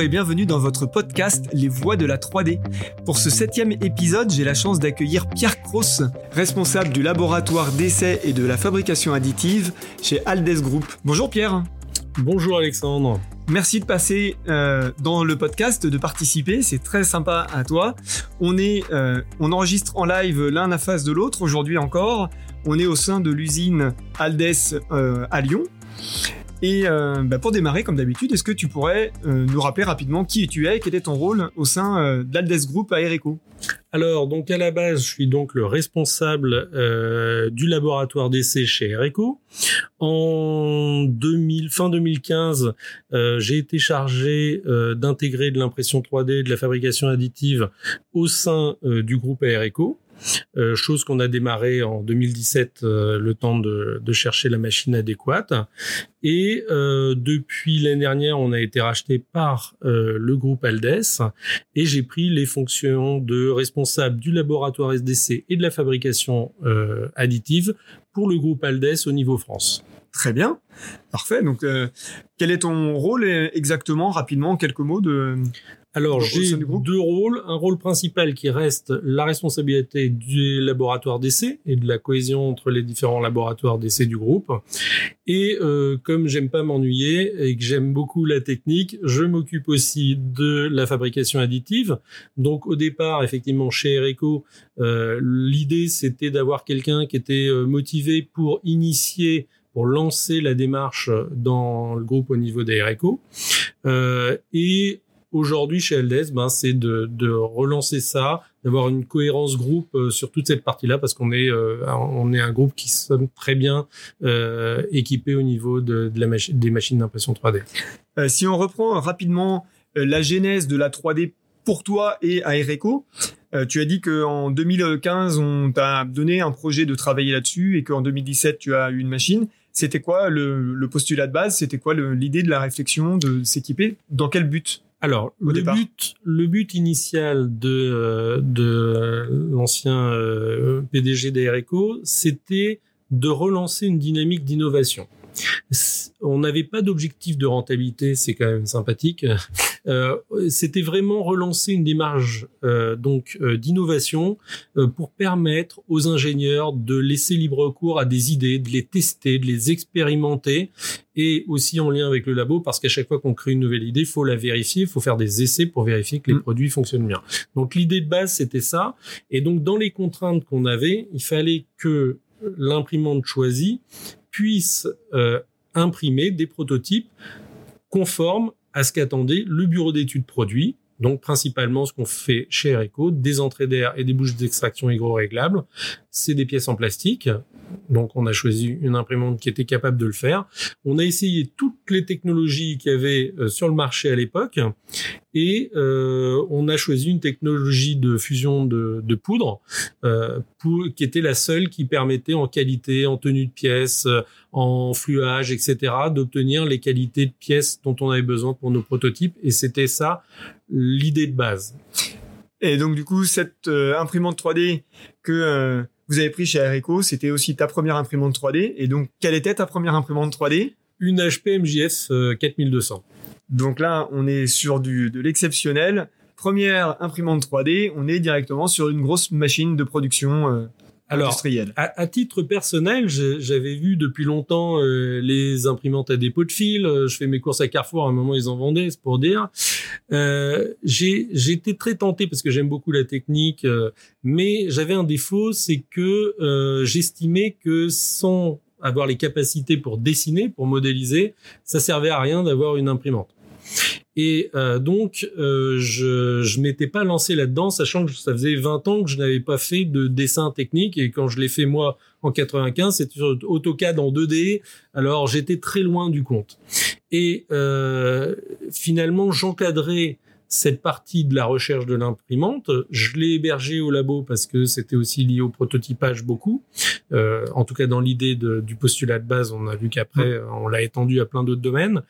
Bonjour et bienvenue dans votre podcast Les Voix de la 3D. Pour ce septième épisode, j'ai la chance d'accueillir Pierre Cross, responsable du laboratoire d'essai et de la fabrication additive chez Aldes Group. Bonjour Pierre. Bonjour Alexandre. Merci de passer euh, dans le podcast, de participer, c'est très sympa à toi. On est, euh, on enregistre en live l'un à face de l'autre aujourd'hui encore. On est au sein de l'usine Aldes euh, à Lyon. Et euh, bah, pour démarrer, comme d'habitude, est-ce que tu pourrais euh, nous rappeler rapidement qui tu es et quel est ton rôle au sein euh, d'Aldes Group à Ereco? Alors, donc à la base, je suis donc le responsable euh, du laboratoire d'essai chez Ereco. En 2000, fin 2015, euh, j'ai été chargé euh, d'intégrer de l'impression 3D, de la fabrication additive au sein du groupe Ereco. Euh, chose qu'on a démarré en 2017, euh, le temps de, de, chercher la machine adéquate. Et euh, depuis l'année dernière, on a été racheté par euh, le groupe Aldes et j'ai pris les fonctions de responsable du laboratoire SDC et de la fabrication euh, additive pour le groupe Aldes au niveau France. Très bien, parfait. Donc, quel est ton rôle exactement, rapidement, en quelques mots de alors j'ai deux rôles, un rôle principal qui reste la responsabilité du laboratoire d'essai et de la cohésion entre les différents laboratoires d'essai du groupe. Et euh, comme j'aime pas m'ennuyer et que j'aime beaucoup la technique, je m'occupe aussi de la fabrication additive. Donc au départ, effectivement, chez Ereco, euh, l'idée c'était d'avoir quelqu'un qui était euh, motivé pour initier pour lancer la démarche dans le groupe au niveau des Ereco. Euh, et aujourd'hui chez Aldes, ben, c'est de, relancer ça, d'avoir une cohérence groupe euh, sur toute cette partie-là, parce qu'on est, euh, on est un groupe qui sonne très bien euh, équipé au niveau de, des machines d'impression 3D. Euh, si on reprend rapidement la genèse de la 3D pour toi et à Ereco, tu as dit qu'en 2015, on t'a donné un projet de travailler là-dessus et qu'en 2017, tu as eu une machine. C'était quoi le, postulat de base? C'était quoi l'idée de la réflexion de s'équiper? Dans quel but? Alors, le départ. but, le but initial de, de l'ancien euh, PDG d'Aereco, c'était de relancer une dynamique d'innovation. On n'avait pas d'objectif de rentabilité, c'est quand même sympathique. Euh, c'était vraiment relancer une démarche euh, donc euh, d'innovation euh, pour permettre aux ingénieurs de laisser libre cours à des idées, de les tester, de les expérimenter et aussi en lien avec le labo parce qu'à chaque fois qu'on crée une nouvelle idée, il faut la vérifier, il faut faire des essais pour vérifier que les mmh. produits fonctionnent bien. Donc l'idée de base c'était ça et donc dans les contraintes qu'on avait, il fallait que l'imprimante choisie puisse euh, imprimer des prototypes conformes à ce qu'attendait le bureau d'études produits. Donc principalement ce qu'on fait chez Ereco, des entrées d'air et des bouches d'extraction hygro-réglables. C'est des pièces en plastique. Donc on a choisi une imprimante qui était capable de le faire. On a essayé toutes les technologies qu'il y avait euh, sur le marché à l'époque et euh, on a choisi une technologie de fusion de, de poudre euh, pour, qui était la seule qui permettait en qualité, en tenue de pièce, euh, en fluage, etc., d'obtenir les qualités de pièces dont on avait besoin pour nos prototypes. Et c'était ça l'idée de base. Et donc du coup, cette euh, imprimante 3D que euh, vous avez pris chez Areco, c'était aussi ta première imprimante 3D. Et donc, quelle était ta première imprimante 3D Une HP MJS 4200. Donc là, on est sur du, de l'exceptionnel. Première imprimante 3D, on est directement sur une grosse machine de production euh, Alors, industrielle. À, à, titre personnel, j'avais vu depuis longtemps euh, les imprimantes à dépôt de fil. Euh, je fais mes courses à Carrefour, à un moment ils en vendaient, c'est pour dire. Euh, j'ai été très tenté parce que j'aime beaucoup la technique, mais j'avais un défaut, c'est que euh, j'estimais que sans avoir les capacités pour dessiner, pour modéliser, ça servait à rien d'avoir une imprimante. Et euh, donc, euh, je je m'étais pas lancé là-dedans, sachant que ça faisait 20 ans que je n'avais pas fait de dessin technique. Et quand je l'ai fait moi en 95, c'était sur AutoCAD en 2D. Alors, j'étais très loin du compte. Et euh, finalement, j'encadrais cette partie de la recherche de l'imprimante, je l'ai hébergée au labo parce que c'était aussi lié au prototypage beaucoup. Euh, en tout cas, dans l'idée du postulat de base, on a vu qu'après, on l'a étendu à plein d'autres domaines.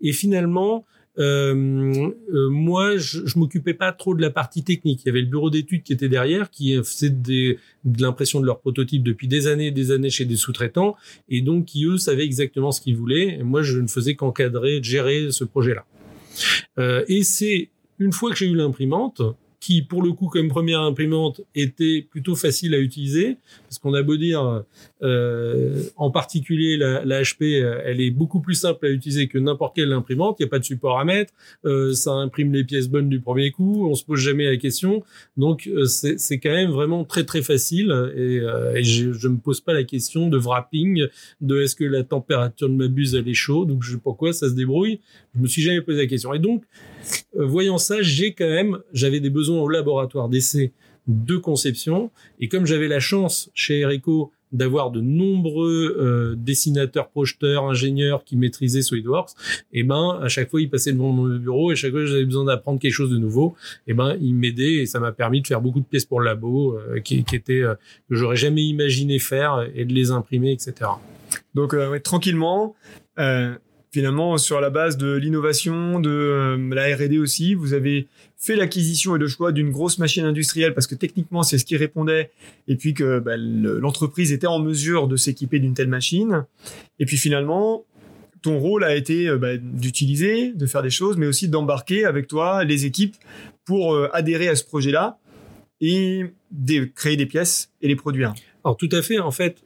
Et finalement, moi, je, je m'occupais pas trop de la partie technique. Il y avait le bureau d'études qui était derrière, qui faisait des, de l'impression de leurs prototypes depuis des années et des années chez des sous-traitants, et donc qui eux savaient exactement ce qu'ils voulaient. Moi, je ne faisais qu'encadrer, gérer ce projet-là. et c'est une fois que j'ai eu l'imprimante, qui pour le coup comme première imprimante était plutôt facile à utiliser. Parce qu'on a beau dire euh, en particulier la, la, HP elle est beaucoup plus simple à utiliser que n'importe quelle imprimante. Il n'y a pas de support à mettre. Euh, ça imprime les pièces bonnes du premier coup. On se pose jamais la question. Donc euh, c'est quand même vraiment très très facile. Et, euh, et je, je me pose pas la question de wrapping de est-ce que la température de ma buse elle est chaude donc je ça se débrouille. Je me suis jamais posé la question. Et donc euh, voyant ça j'ai quand même j'avais des besoins au laboratoire d'essai de conception. Et comme j'avais la chance chez Ereco d'avoir de nombreux euh, dessinateurs, projeteurs, ingénieurs qui maîtrisaient SolidWorks, et eh ben à chaque fois ils passaient devant mon bureau et chaque fois j'avais besoin d'apprendre quelque chose de nouveau, et eh ben ils m'aidaient et ça m'a permis de faire beaucoup de pièces pour le labo euh, qui, qui étaient euh, que j'aurais jamais imaginé faire et de les imprimer, etc. Donc tranquillement, finalement sur la base de l'innovation, de euh, la R&D aussi, vous avez fait l'acquisition et le choix d'une grosse machine industrielle parce que techniquement c'est ce qui répondait et puis que bah, l'entreprise était en mesure de s'équiper d'une telle machine. Et puis finalement, ton rôle a été euh, bah, d'utiliser, de faire des choses, mais aussi d'embarquer avec toi les équipes pour euh, adhérer à ce projet-là et de créer des pièces et les produire. Alors tout à fait, en fait,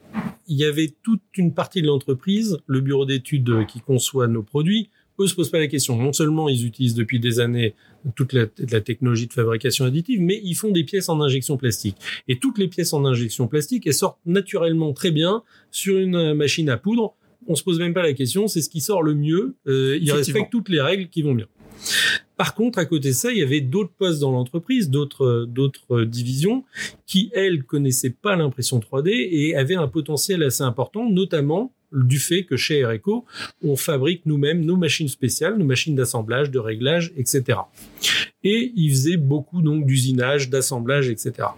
il y avait toute une partie de l'entreprise, le bureau d'études qui conçoit nos produits, eux se posent pas la question. Non seulement ils utilisent depuis des années toute la, la, technologie de fabrication additive, mais ils font des pièces en injection plastique. Et toutes les pièces en injection plastique, elles sortent naturellement très bien sur une machine à poudre. On se pose même pas la question, c'est ce qui sort le mieux. Euh, ils respectent toutes les règles qui vont bien. Par contre, à côté de ça, il y avait d'autres postes dans l'entreprise, d'autres d'autres divisions qui elles connaissaient pas l'impression 3D et avaient un potentiel assez important, notamment du fait que chez Ereco, on fabrique nous-mêmes nos machines spéciales, nos machines d'assemblage, de réglage, etc. Et ils faisaient beaucoup donc d'usinage, d'assemblage, etc.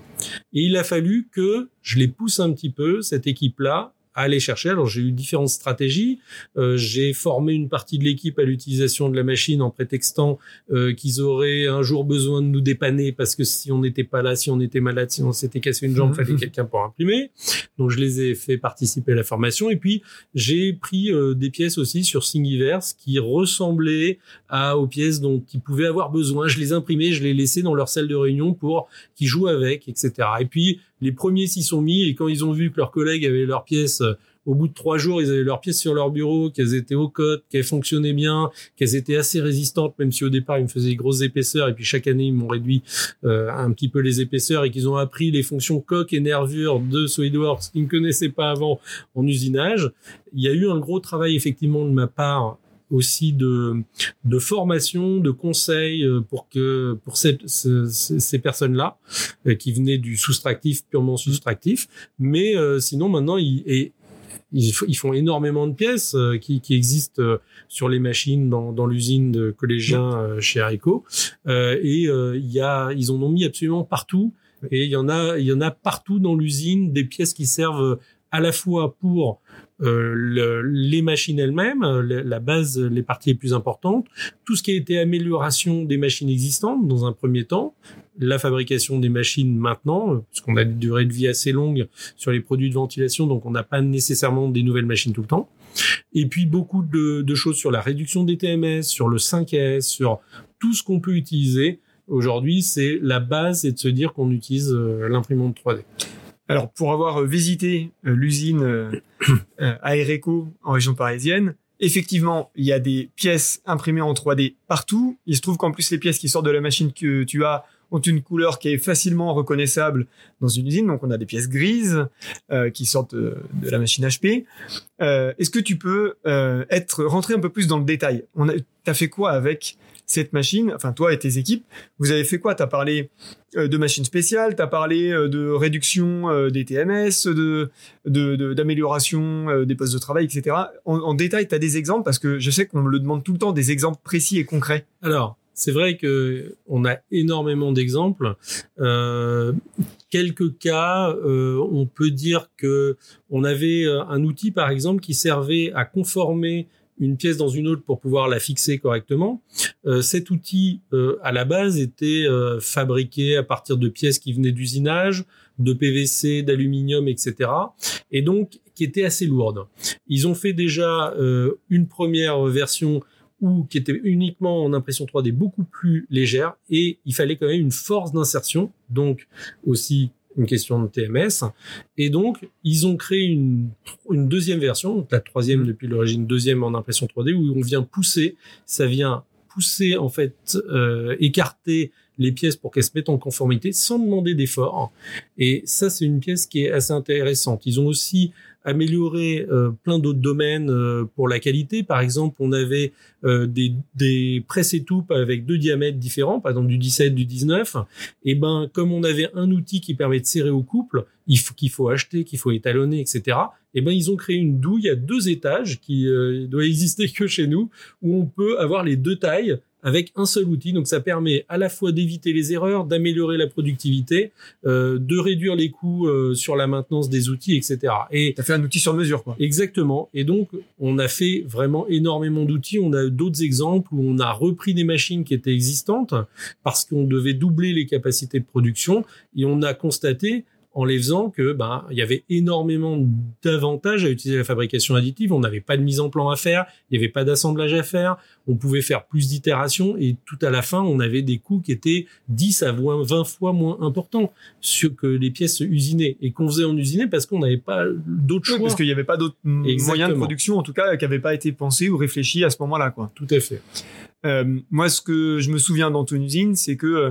Et il a fallu que je les pousse un petit peu, cette équipe-là, aller chercher. Alors j'ai eu différentes stratégies. Euh, j'ai formé une partie de l'équipe à l'utilisation de la machine en prétextant euh, qu'ils auraient un jour besoin de nous dépanner parce que si on n'était pas là, si on était malade, si on s'était cassé une jambe, il fallait quelqu'un pour imprimer. Donc je les ai fait participer à la formation et puis j'ai pris euh, des pièces aussi sur Thingiverse qui ressemblaient à aux pièces dont ils pouvaient avoir besoin. Je les imprimais, je les laissais dans leur salle de réunion pour qu'ils jouent avec, etc. Et puis les premiers s'y sont mis et quand ils ont vu que leurs collègues avaient leurs pièces euh, au bout de trois jours, ils avaient leurs pièces sur leur bureau, qu'elles étaient au code, qu'elles fonctionnaient bien, qu'elles étaient assez résistantes, même si au départ ils me faisaient des grosses épaisseurs, et puis chaque année ils m'ont réduit euh, un petit peu les épaisseurs, et qu'ils ont appris les fonctions coque et nervure de SolidWorks qu'ils ne connaissaient pas avant en usinage. Il y a eu un gros travail effectivement de ma part aussi de, de formation, de conseils euh, pour que pour cette, ces personnes-là euh, qui venaient du soustractif purement soustractif. Mais euh, sinon maintenant ils, et, ils, font énormément de pièces qui, qui, existent sur les machines dans, dans l'usine de collégiens chez Arico. et il y a, ils en ont mis absolument partout. Et il y en a, il y en a partout dans l'usine des pièces qui servent à la fois pour euh, le, les machines elles-mêmes, la base, les parties les plus importantes, tout ce qui a été amélioration des machines existantes dans un premier temps, la fabrication des machines maintenant, parce qu'on a une durée de vie assez longue sur les produits de ventilation, donc on n'a pas nécessairement des nouvelles machines tout le temps. Et puis beaucoup de, de choses sur la réduction des TMS, sur le 5S, sur tout ce qu'on peut utiliser. Aujourd'hui, c'est la base, et de se dire qu'on utilise euh, l'imprimante 3D. Alors, pour avoir euh, visité euh, l'usine euh, Aereco en région parisienne, effectivement, il y a des pièces imprimées en 3D partout. Il se trouve qu'en plus, les pièces qui sortent de la machine que tu as ont une couleur qui est facilement reconnaissable dans une usine. Donc, on a des pièces grises qui sortent de, la machine HP. Est-ce que tu peux être rentré un peu plus dans le détail? On a, t'as fait quoi avec cette machine, enfin toi et tes équipes, vous avez fait quoi? T'as parlé euh, de machines spéciales, t'as parlé euh, de réduction euh, des TMS, de d'amélioration des postes de travail, etc. En, en détail, t'as des exemples? Parce que je sais qu'on me le demande tout le temps, des exemples précis et concrets. Alors, c'est vrai que on a énormément d'exemples. Euh, quelques cas, on peut dire que on avait un outil par exemple qui servait à conformer une pièce dans une autre pour pouvoir la fixer correctement. Euh, cet outil, euh, à la base, était euh, fabriqué à partir de pièces qui venaient d'usinage, de PVC, d'aluminium, etc. Et donc, qui était assez lourde. Ils ont fait déjà une première version ou qui était uniquement en impression 3D beaucoup plus légère et il fallait quand même une force d'insertion, donc aussi une question de TMS. Et donc, ils ont créé une, une deuxième version, donc la troisième mmh. depuis l'origine, deuxième en impression 3D, où on vient pousser, ça vient pousser, en fait, euh, écarter les pièces pour qu'elles se mettent en conformité sans demander d'effort. Et ça, c'est une pièce qui est assez intéressante. Ils ont aussi amélioré euh, plein d'autres domaines euh, pour la qualité. Par exemple, on avait euh, des, des presses étoupes avec deux diamètres différents, par exemple du 17, du 19. Et ben, comme on avait un outil qui permet de serrer au couple, il faut qu'il faut acheter, qu'il faut étalonner, etc. Et ben, ils ont créé une douille à deux étages qui doit exister que chez nous, où on peut avoir les deux tailles avec un seul outil. Donc ça permet à la fois d'éviter les erreurs, d'améliorer la productivité, euh, de réduire les coûts euh, sur la maintenance des outils, etc. Et as fait un outil sur mesure, quoi. Exactement. Et donc on a fait vraiment énormément d'outils. On a d'autres exemples où on a repris des machines qui étaient existantes parce qu'on devait doubler les capacités de production et on a constaté en les faisant que ben il y avait énormément d'avantages à utiliser la fabrication additive. On n'avait pas de mise en plan à faire, il n'y avait pas d'assemblage à faire, on pouvait faire plus d'itérations et tout à la fin on avait des coûts qui étaient 10 à 20 fois moins importants sur que les pièces usinées et qu'on faisait en usiné parce qu'on n'avait pas d'autres choix. parce qu'il n'y avait pas d'autres moyens de production en tout cas qui n'avaient pas été pensés ou réfléchis à ce moment-là quoi. Tout à fait. Euh, moi ce que je me souviens dans ton usine c'est que euh,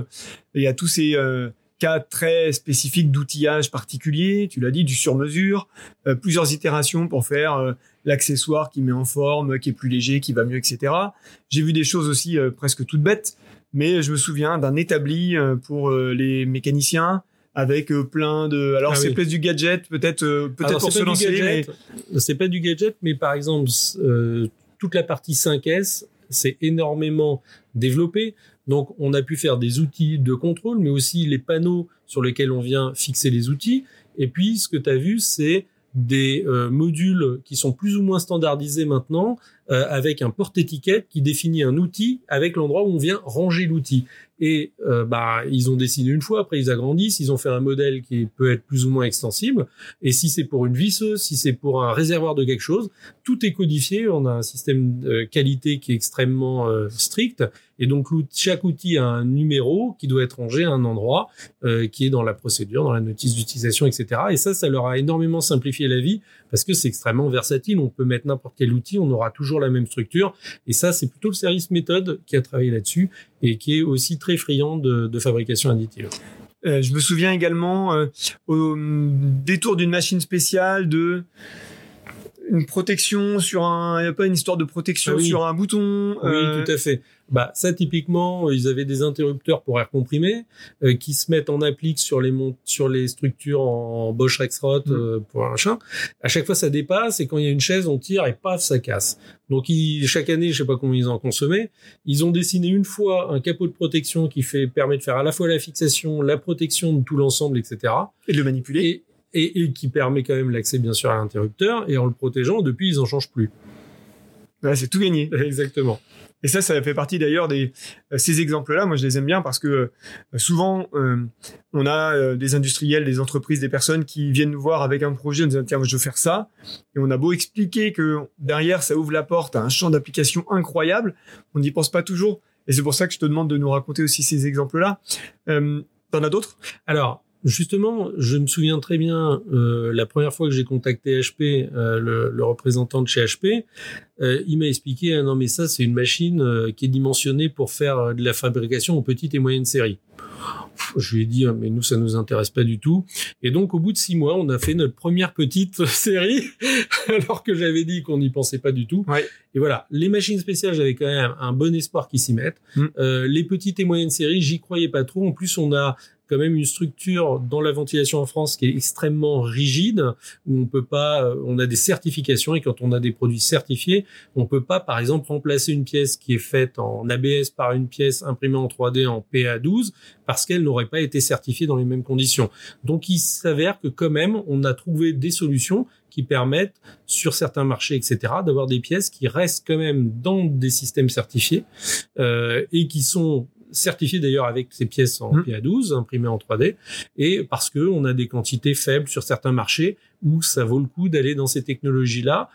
il y a tous ces euh, cas très spécifiques d'outillage particulier, tu l'as dit, du sur-mesure, euh, plusieurs itérations pour faire euh, l'accessoire qui met en forme, qui est plus léger, qui va mieux, etc. J'ai vu des choses aussi euh, presque toutes bêtes, mais je me souviens d'un établi pour les mécaniciens avec plein de alors ah c'est peut-être du gadget peut-être peut-être pour se lancer mais c'est pas du gadget mais par exemple toute la partie 5S c'est énormément développé donc, on a pu faire des outils de contrôle, mais aussi les panneaux sur lesquels on vient fixer les outils. Et puis, ce que tu as vu, c'est des euh, modules qui sont plus ou moins standardisés maintenant, euh, avec un porte-étiquette qui définit un outil avec l'endroit où on vient ranger l'outil. Et euh, bah ils ont dessiné une fois, après ils agrandissent, ils ont fait un modèle qui peut être plus ou moins extensible. Et si c'est pour une visseuse, si c'est pour un réservoir de quelque chose, tout est codifié. On a un système de qualité qui est extrêmement euh, strict. Et donc chaque outil a un numéro qui doit être rangé à un endroit euh, qui est dans la procédure, dans la notice d'utilisation, etc. Et ça, ça leur a énormément simplifié la vie parce que c'est extrêmement versatile. On peut mettre n'importe quel outil, on aura toujours la même structure. Et ça, c'est plutôt le service méthode qui a travaillé là-dessus et qui est aussi très friand de, fabrication additive. Euh, je me souviens également euh, au détour d'une machine spéciale de une protection sur un, il n'y a pas une histoire de protection ah sur un bouton. Oui, euh, tout à fait. Bah ça typiquement, ils avaient des interrupteurs pour air comprimé euh, qui se mettent en applique sur les sur les structures en Bosch Rexroth mm. euh, pour un machin. À chaque fois ça dépasse et quand il y a une chaise on tire et paf ça casse. Donc ils, chaque année, je sais pas combien ils en consommaient, ils ont dessiné une fois un capot de protection qui fait permet de faire à la fois la fixation, la protection de tout l'ensemble, etc. Et de le manipuler et, qui permet quand même l'accès bien sûr à l'interrupteur. Et en le protégeant, depuis, ils en changent plus. Ouais, c'est tout gagné. Exactement. Et ça, ça fait partie d'ailleurs des euh, ces exemples-là. Moi, je les aime bien parce que euh, souvent, euh, on a des industriels, des entreprises, des personnes qui viennent nous voir avec un projet, en disant tiens, je veux faire ça. Et on a beau expliquer que derrière, ça ouvre la porte à un champ d'application incroyable, on n'y pense pas toujours. Et c'est pour ça que je te demande de nous raconter aussi ces exemples-là. Euh, T'en as d'autres? Alors, Justement, je me souviens très bien euh, la première fois que j'ai contacté HP, euh, le, le, représentant de chez HP, euh, il m'a expliqué ah non mais ça c'est une machine euh, qui est dimensionnée pour faire de la fabrication en petite et moyenne série. Je lui ai dit, ah, mais nous, ça nous intéresse pas du tout. Et donc, au bout de six mois, on a fait notre première petite série, alors que j'avais dit qu'on n'y pensait pas du tout. Ouais. Et voilà, les machines spéciales, j'avais quand même un bon espoir qu'ils s'y mettent. Mm. Euh, les petites et moyennes séries, j'y croyais pas trop. En plus, on a quand même une structure dans la ventilation en France qui est extrêmement rigide, où on peut pas, euh, on a des certifications et quand on a des produits certifiés, on peut pas, par exemple, remplacer une pièce qui est faite en ABS par une pièce imprimée en 3D en PA12 parce qu'elle n'aurait pas été certifiée dans les mêmes conditions. Donc, il s'avère que quand même, on a trouvé des solutions qui permettent, sur certains marchés, etc., d'avoir des pièces qui restent quand même dans des systèmes certifiés euh, et qui sont certifié d'ailleurs avec ces pièces en mmh. PA12 imprimées en 3D et parce que on a des quantités faibles sur certains marchés où ça vaut le coup d'aller dans ces technologies là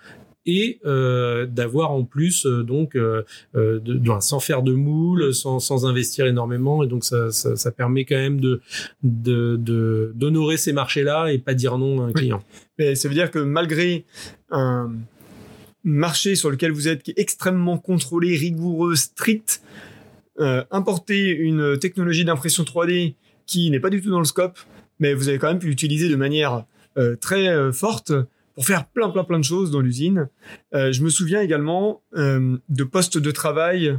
et euh, d'avoir en plus euh, donc euh, de, de, sans faire de moule, sans, sans investir énormément et donc ça, ça, ça permet quand même de de d'honorer ces marchés-là et pas dire non à un client. Mais ça veut dire que malgré un marché sur lequel vous êtes qui est extrêmement contrôlé, rigoureux, strict, euh, importer une technologie d'impression 3D qui n'est pas du tout dans le scope, mais vous avez quand même pu l'utiliser de manière euh, très euh, forte pour faire plein plein plein de choses dans l'usine. Je me souviens également de postes de travail.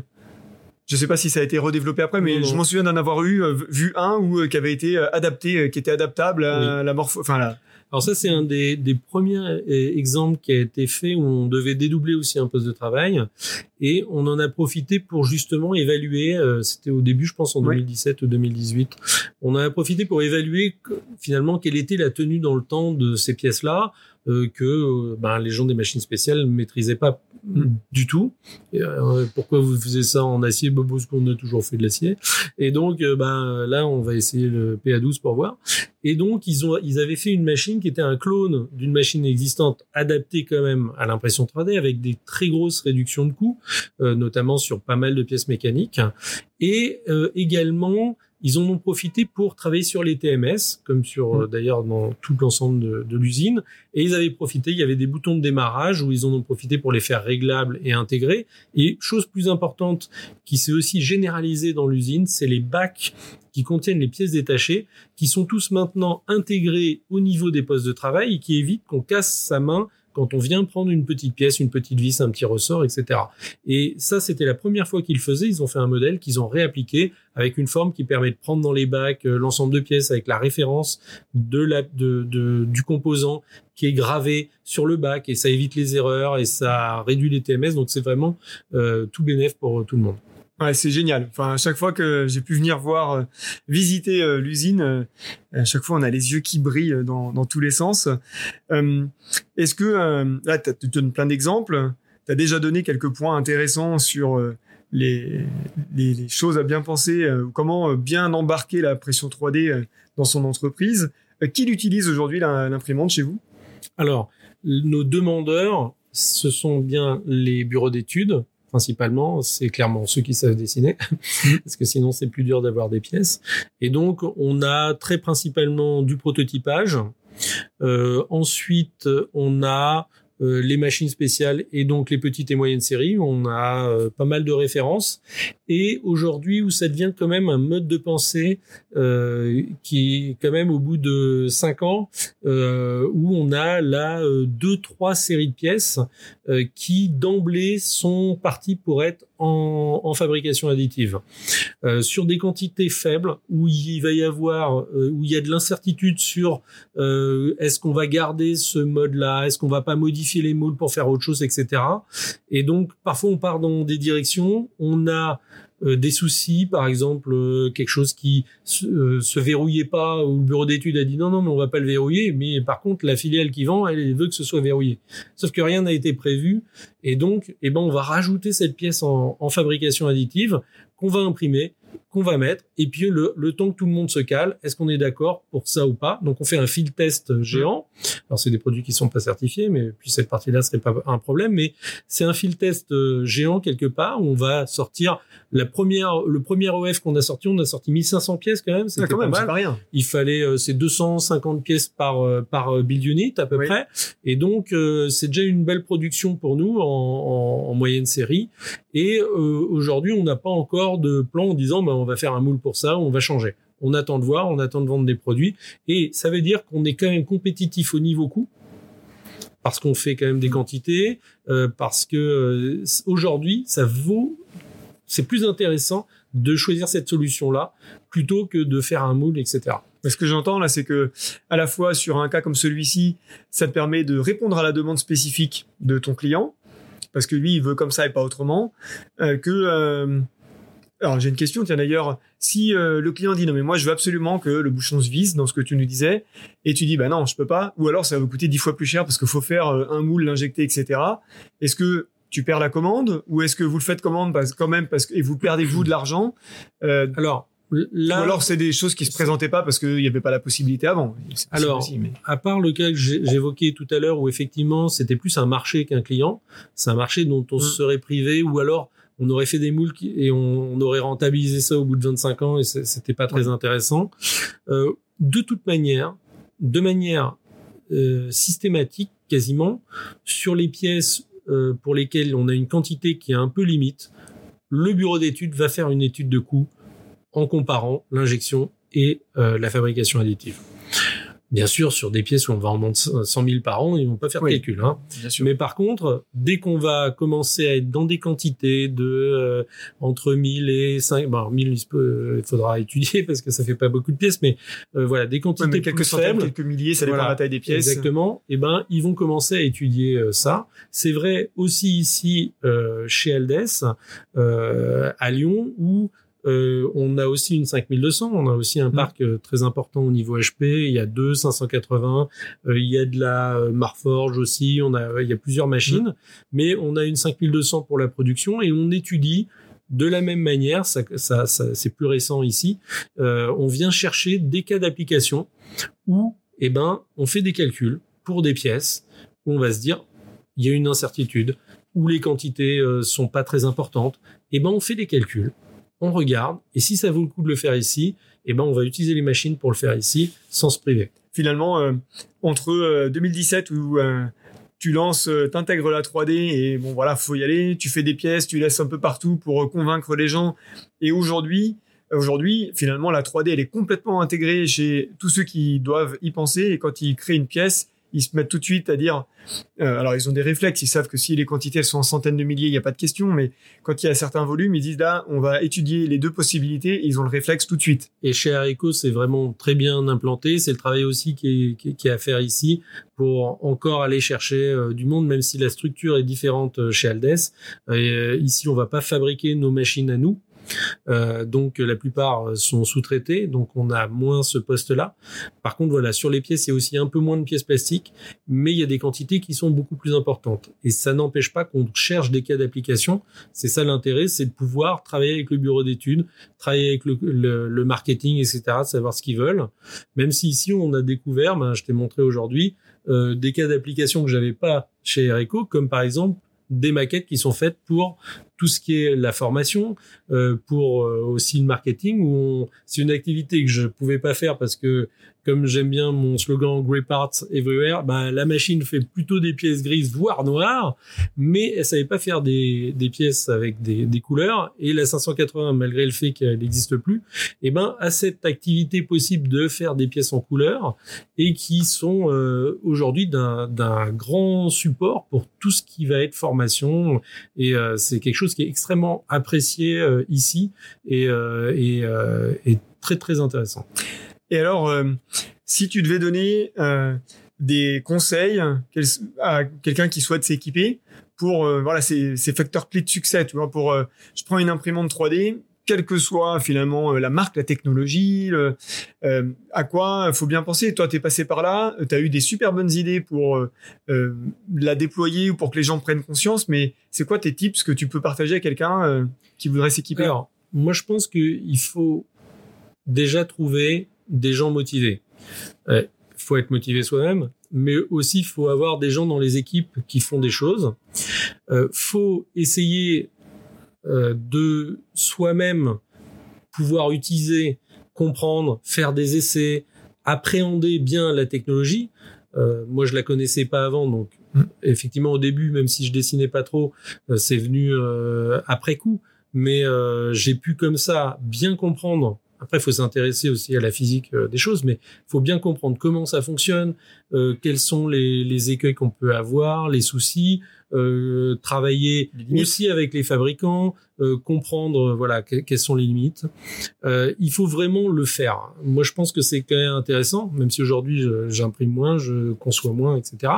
Je sais pas si ça a été redéveloppé après, mais Non, non. je m'en souviens d'en avoir eu vu un ou qui avait été adapté, qui était adaptable à la morpho, enfin la, Alors ça, c'est un des, des premiers euh, exemples qui a été fait où on devait dédoubler aussi un poste de travail. Et on en a profité pour justement évaluer, euh, c'était au début je pense en Ouais. 2017 ou 2018, on en a profité pour évaluer finalement quelle était la tenue dans le temps de ces pièces-là que euh, ben, les gens des machines spéciales ne maîtrisaient pas du tout. Et, euh, pourquoi vous faisiez ça en acier? Bah, Parce qu'on a toujours fait de l'acier. Et donc, euh, ben, là, on va essayer le PA12 pour voir. Et donc, ils ont, ils avaient fait une machine qui était un clone d'une machine existante adaptée quand même à l'impression 3D avec des très grosses réductions de coûts, euh, notamment sur pas mal de pièces mécaniques. Et euh, également, ils en ont profité pour travailler sur les TMS, comme sur euh, d'ailleurs dans tout l'ensemble de, de l'usine. Et ils avaient profité, il y avait des boutons de démarrage où ils en ont profité pour les faire réglables et intégrés. Et chose plus importante qui s'est aussi généralisée dans l'usine, c'est les bacs qui contiennent les pièces détachées, qui sont tous maintenant intégrés au niveau des postes de travail et qui évitent qu'on casse sa main quand on vient prendre une petite pièce, une petite vis, un petit ressort, etc. Et ça, c'était la première fois qu'ils le faisaient. Ils ont fait un modèle qu'ils ont réappliqué avec une forme qui permet de prendre dans les bacs euh, l'ensemble de pièces avec la référence de la, de, de- du composant qui est gravé sur le bac et ça évite les erreurs et ça réduit les TMS. Donc c'est vraiment euh, tout bénéf pour euh, tout le monde. Ouais, c'est génial. Enfin, à chaque fois que j'ai pu venir voir, euh, visiter euh, l'usine, euh, à chaque fois on a les yeux qui brillent dans, tous les sens. Est-ce que là, tu donnes plein d'exemples. Tu as déjà donné quelques points intéressants sur les, les, choses à bien penser, comment bien embarquer la pression 3D euh, dans son entreprise. Qui l'utilise aujourd'hui l'imprimante chez vous? Alors, nos demandeurs, ce sont bien les bureaux d'études, principalement. C'est clairement ceux qui savent dessiner, parce que sinon c'est plus dur d'avoir des pièces. Et donc, on a très principalement du prototypage. Euh, ensuite, on a euh, les machines spéciales et donc les petites et moyennes séries. On a euh, pas mal de références. Et aujourd'hui, où ça devient quand même un mode de pensée euh, qui, quand même, au bout de cinq ans, euh, où on a là euh, deux, trois séries de pièces qui d'emblée sont parties pour être en, en fabrication additive Euh, sur des quantités faibles où il va y avoir euh, où il y a de l'incertitude sur euh, est-ce qu'on va garder ce mode-là, est-ce qu'on va pas modifier les moules pour faire autre chose, etc. Et donc parfois on part dans des directions, on a euh, des soucis, par exemple euh, quelque chose qui se, euh, se verrouillait pas, où le bureau d'études a dit non non mais on va pas le verrouiller, mais par contre la filiale qui vend elle, elle veut que ce soit verrouillé. Sauf que rien n'a été prévu et donc eh ben on va rajouter cette pièce en, en fabrication additive qu'on va imprimer, qu'on va mettre, et puis le, le temps que tout le monde se cale, est-ce qu'on est d'accord pour ça ou pas? Donc on fait un field test géant. Alors c'est des produits qui sont pas certifiés, mais puis cette partie-là serait pas un problème. Mais c'est un field test euh, géant quelque part où on va sortir la première, le premier OF qu'on a sorti, on a sorti 1500 pièces quand même, Ah, c'était quand pas même, mal. pas rien. Il fallait euh, c'est 250 pièces par euh, par euh, build unit à peu Oui. près, et donc euh, c'est déjà une belle production pour nous en, en, en moyenne série. Et euh, aujourd'hui, on n'a pas encore de plan en disant bah, on va faire un moule pour ça, on va changer. On attend de voir, on attend de vendre des produits, et ça veut dire qu'on est quand même compétitif au niveau coût parce qu'on fait quand même des quantités, euh, parce que euh, aujourd'hui, ça vaut, c'est plus intéressant de choisir cette solution-là plutôt que de faire un moule, etc. Ce que j'entends là, c'est que à la fois sur un cas comme celui-ci, ça te permet de répondre à la demande spécifique de ton client, parce que lui, il veut comme ça et pas autrement. euh, que alors j'ai une question, tiens d'ailleurs, si euh, le client dit non mais moi je veux absolument que le bouchon se vise dans ce que tu nous disais, et tu dis bah non je peux pas, ou alors ça va vous coûter dix fois plus cher parce qu'il faut faire euh, un moule, l'injecter, etc. Est-ce que tu perds la commande ou est-ce que vous le faites commande parce, quand même parce que et vous perdez vous de l'argent euh, Alors, Là, Ou alors c'est des choses qui se présentaient pas parce qu'il n'y avait pas la possibilité avant. Alors, à part le cas que j'évoquais tout à l'heure où effectivement c'était plus un marché qu'un client, c'est un marché dont on mm. se serait privé ou alors on aurait fait des moules et on, aurait rentabilisé ça au bout de 25 ans et c'était pas très intéressant. Euh, de toute manière, de manière euh, systématique quasiment, sur les pièces euh, pour lesquelles on a une quantité qui est un peu limite, le bureau d'études va faire une étude de coût en comparant l'injection et euh, la fabrication additive. Bien sûr, sur des pièces où on va en vendre 100 000 par an, ils vont pas faire de calcul. Hein. Mais par contre, dès qu'on va commencer à être dans des quantités de euh, entre 1000 et 5, bon, 1000, il faudra étudier parce que ça fait pas beaucoup de pièces, mais euh, voilà, des quantités quelques centaines, quelques milliers, ça dépend de la taille des pièces. Exactement. Et eh ben, ils vont commencer à étudier euh, ça. C'est vrai aussi ici chez Aldes à Lyon où euh, on a aussi une 5200, on a aussi un mm. parc euh, très important au niveau HP. Il y a deux 580, euh, il y a de la Marforge aussi. On a, il y a plusieurs machines, mm. mais on a une 5200 pour la production et on étudie de la même manière. Ça, ça, c'est plus récent ici. on vient chercher des cas d'application où, eh ben, on fait des calculs pour des pièces où on va se dire, il y a une incertitude, où les quantités sont pas très importantes. Eh ben, on fait des calculs on regarde, et si ça vaut le coup de le faire ici, eh ben on va utiliser les machines pour le faire ici, sans se priver. Finalement, euh, entre 2017 euh, où euh, tu lances, t'intègres la 3D et bon voilà, faut y aller, tu fais des pièces, tu laisses un peu partout pour convaincre les gens, et aujourd'hui, aujourd'hui, finalement, la 3D elle est complètement intégrée chez tous ceux qui doivent y penser, et quand ils créent une pièce, ils se mettent tout de suite à dire, euh, alors ils ont des réflexes, ils savent que si les quantités elles sont en centaines de milliers, il n'y a pas de question, mais quand il y a certains volumes, ils disent là, on va étudier les deux possibilités, ils ont le réflexe tout de suite. Et chez Areco, c'est vraiment très bien implanté, c'est le travail aussi qui est, à faire ici pour encore aller chercher euh, du monde, même si la structure est différente euh, chez Aldes. ici, on va pas fabriquer nos machines à nous, euh, donc la plupart sont sous-traités, donc on a moins ce poste-là. Par contre, voilà, sur les pièces, il y a aussi un peu moins de pièces plastiques, mais il y a des quantités qui sont beaucoup plus importantes. Et ça n'empêche pas qu'on cherche des cas d'application. C'est ça l'intérêt, c'est de pouvoir travailler avec le bureau d'études, travailler avec le, marketing, etc., savoir ce qu'ils veulent. Même si ici on a découvert, ben, je t'ai montré aujourd'hui, euh, des cas d'application que j'avais pas chez Ereco, comme par exemple des maquettes qui sont faites pour tout ce qui est la formation, euh, pour euh, aussi le marketing. Où c'est une activité que je pouvais pas faire parce que comme j'aime bien mon slogan Grey Parts Everywhere, bah, la machine fait plutôt des pièces grises, voire noires, mais elle savait pas faire des, des pièces avec des, des couleurs. Et la 580, malgré le fait qu'elle n'existe plus, eh ben, a cette activité possible de faire des pièces en couleur et qui sont euh, aujourd'hui d'un grand support pour tout ce qui va être formation. Et euh, c'est quelque chose qui est extrêmement apprécié euh, ici et, et, et très très intéressant. Et alors, euh, si tu devais donner euh, des conseils à quelqu'un qui souhaite s'équiper pour euh, voilà ces, ces, facteurs clés de succès, tu vois, pour je prends une imprimante 3D, quelle que soit finalement la marque, la technologie, à quoi il faut bien penser. Toi, tu es passé par là, tu as eu des super bonnes idées pour la déployer ou pour que les gens prennent conscience, mais c'est quoi tes tips que tu peux partager à quelqu'un qui voudrait s'équiper? Alors, moi, je pense qu'il faut déjà trouver des gens motivés. Il euh, faut être motivé soi-même, mais aussi il faut avoir des gens dans les équipes qui font des choses. Euh, faut essayer euh, de soi-même pouvoir utiliser, comprendre, faire des essais, appréhender bien la technologie. Euh, moi, je la connaissais pas avant, donc mm. effectivement au début, même si je dessinais pas trop, c'est venu après coup. Mais j'ai pu comme ça bien comprendre après, il faut s'intéresser aussi à la physique euh, des choses, mais il faut bien comprendre comment ça fonctionne, euh, quels sont les, les écueils qu'on peut avoir, les soucis, euh, travailler aussi avec les fabricants, euh, comprendre voilà quelles sont les limites. Euh, il faut vraiment le faire. Moi, je pense que c'est quand même intéressant, même si aujourd'hui j'imprime moins, je conçois moins, etc.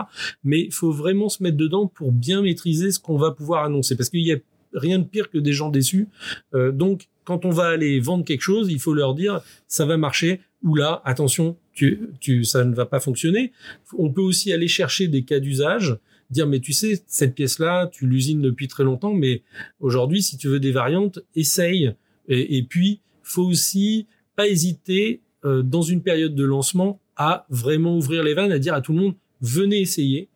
Mais il faut vraiment se mettre dedans pour bien maîtriser ce qu'on va pouvoir annoncer, parce qu'il y a rien de pire que des gens déçus. donc quand on va aller vendre quelque chose, il faut leur dire ça va marcher ou là, attention, tu, tu, ça ne va pas fonctionner. On peut aussi aller chercher des cas d'usage, dire mais tu sais cette pièce-là, tu l'usines depuis très longtemps, mais aujourd'hui si tu veux des variantes, essaye et, puis faut aussi pas hésiter euh, dans une période de lancement à vraiment ouvrir les vannes, à dire à tout le monde venez essayer,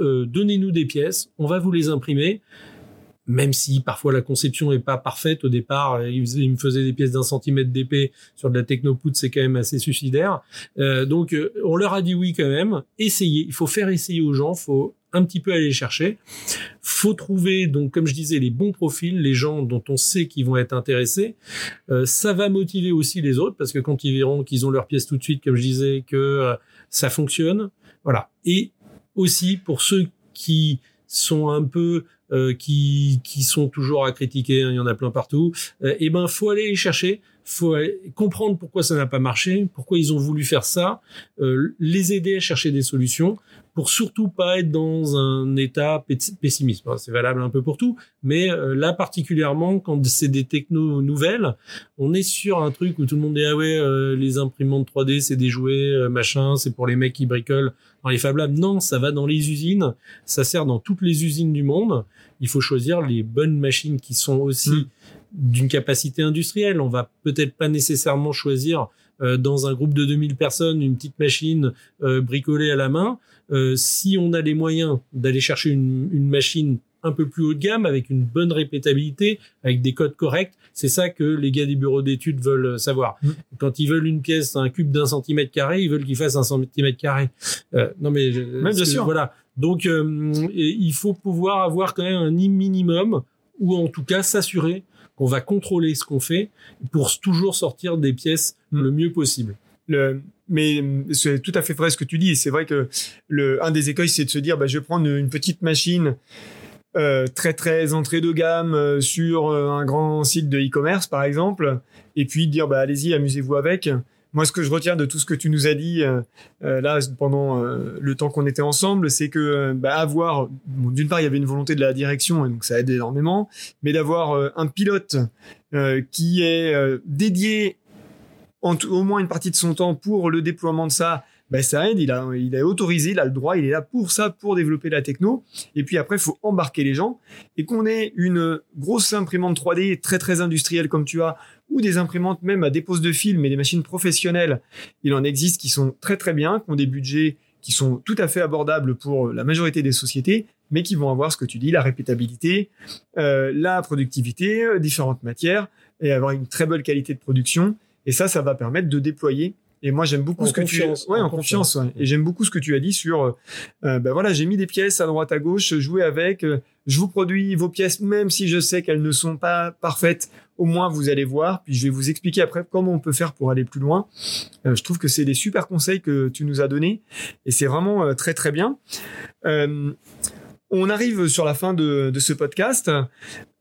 euh, donnez-nous des pièces, on va vous les imprimer même si parfois la conception est pas parfaite au départ, euh, il, me faisait des pièces d'un centimètre d'épée sur de la technopoudre, c'est quand même assez suicidaire. Euh, donc euh, on leur a dit oui quand même, essayez, il faut faire essayer aux gens, faut un petit peu aller chercher. Faut trouver donc comme je disais les bons profils, les gens dont on sait qu'ils vont être intéressés. ça va motiver aussi les autres parce que quand ils verront qu'ils ont leurs pièces tout de suite, comme je disais, que ça fonctionne, voilà. Et aussi pour ceux qui sont un peu euh, qui qui sont toujours à critiquer, hein, il y en a plein partout. Euh, et ben faut aller les chercher, faut comprendre pourquoi ça n'a pas marché, pourquoi ils ont voulu faire ça, euh, les aider à chercher des solutions pour surtout pas être dans un état pessimiste. c'est valable un peu pour tout, mais euh, là particulièrement quand c'est des technos nouvelles, on est sur un truc où tout le monde dit ah ouais euh, les imprimantes 3D c'est des jouets euh, machin, c'est pour les mecs qui bricolent dans les Fab Labs. Non, ça va dans les usines, ça sert dans toutes les usines du monde. Il faut choisir les bonnes machines qui sont aussi mm. d'une capacité industrielle. On va peut-être pas nécessairement choisir dans un groupe de 2000 personnes une petite machine bricolée à la main. Euh, si on a les moyens d'aller chercher une, une, machine un peu plus haut de gamme avec une bonne répétabilité, avec des codes corrects, c'est ça que les gars des bureaux d'études veulent savoir. Mm. Quand ils veulent une pièce, un cube d'un centimètre carré, ils veulent qu'il fasse un centimètre carré. Euh, non mais Même bien sûr. voilà. Donc euh, il faut pouvoir avoir quand même un minimum ou en tout cas s'assurer qu'on va contrôler ce qu'on fait pour toujours sortir des pièces mm. le mieux possible. Le, mais c'est tout à fait vrai ce que tu dis. C'est vrai que le, un des écueils, c'est de se dire, bah, je vais prendre une petite machine euh, très très entrée de gamme euh, sur euh, un grand site de e-commerce, par exemple, et puis dire, bah, allez-y, amusez-vous avec. Moi, ce que je retiens de tout ce que tu nous as dit euh, euh, là pendant le temps qu'on était ensemble, c'est que bah, avoir, d'une part, il y avait une volonté de la direction, et donc ça aide énormément, mais d'avoir un pilote qui est dédié au moins une partie de son temps pour le déploiement de ça, ben ça aide, il a, il est autorisé, il a le droit, il est là pour ça, pour développer la techno. Et puis après, il faut embarquer les gens. Et qu'on ait une grosse imprimante 3D très très industrielle comme tu as, ou des imprimantes même à dépose de film et des machines professionnelles, il en existe qui sont très très bien, qui ont des budgets qui sont tout à fait abordables pour la majorité des sociétés, mais qui vont avoir ce que tu dis, la répétabilité, euh, la productivité, euh, différentes matières, et avoir une très bonne qualité de production et ça, ça va permettre de déployer. Et moi, j'aime beaucoup ce que tu ouais, en, confiance. Ouais. Et j'aime beaucoup ce que tu as dit sur, euh, ben voilà, j'ai mis des pièces à droite à gauche, jouez avec. Euh, je vous produis vos pièces, même si je sais qu'elles ne sont pas parfaites. Au moins, vous allez voir. Puis je vais vous expliquer après comment on peut faire pour aller plus loin. Euh, je trouve que c'est des super conseils que tu nous as donnés, et c'est vraiment très très bien. On arrive sur la fin de, ce podcast.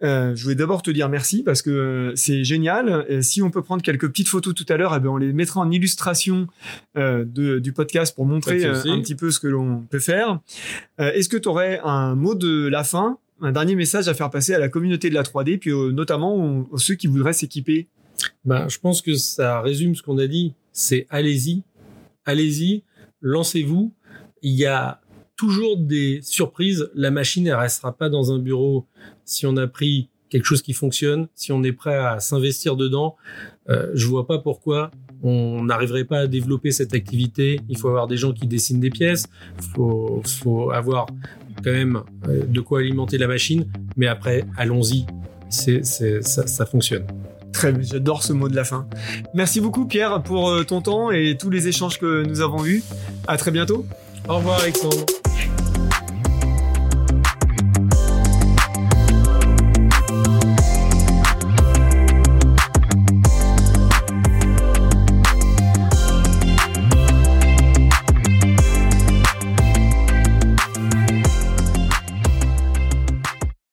Euh, je voulais d'abord te dire merci parce que c'est génial. Et si on peut prendre quelques petites photos tout à l'heure, eh ben, on les mettra en illustration euh, du podcast pour montrer euh, un petit peu ce que l'on peut faire. Est-ce que tu aurais un mot de la fin, un dernier message à faire passer à la communauté de la 3D, puis notamment aux, ceux qui voudraient s'équiper? Ben, Je pense que ça résume ce qu'on a dit. C'est allez-y, allez-y, lancez-vous. Il y a toujours des surprises. La machine, elle restera pas dans un bureau si on a pris quelque chose qui fonctionne, si on est prêt à s'investir dedans. Euh, je vois pas pourquoi on n'arriverait pas à développer cette activité. Il faut avoir des gens qui dessinent des pièces. Faut, faut avoir quand même euh, de quoi alimenter la machine. Mais après, allons-y. C'est, c'est, ça, ça fonctionne. Très bien, j'adore ce mot de la fin. Merci beaucoup Pierre pour euh, ton temps et tous les échanges que nous avons eus. À très bientôt. Au revoir Alexandre.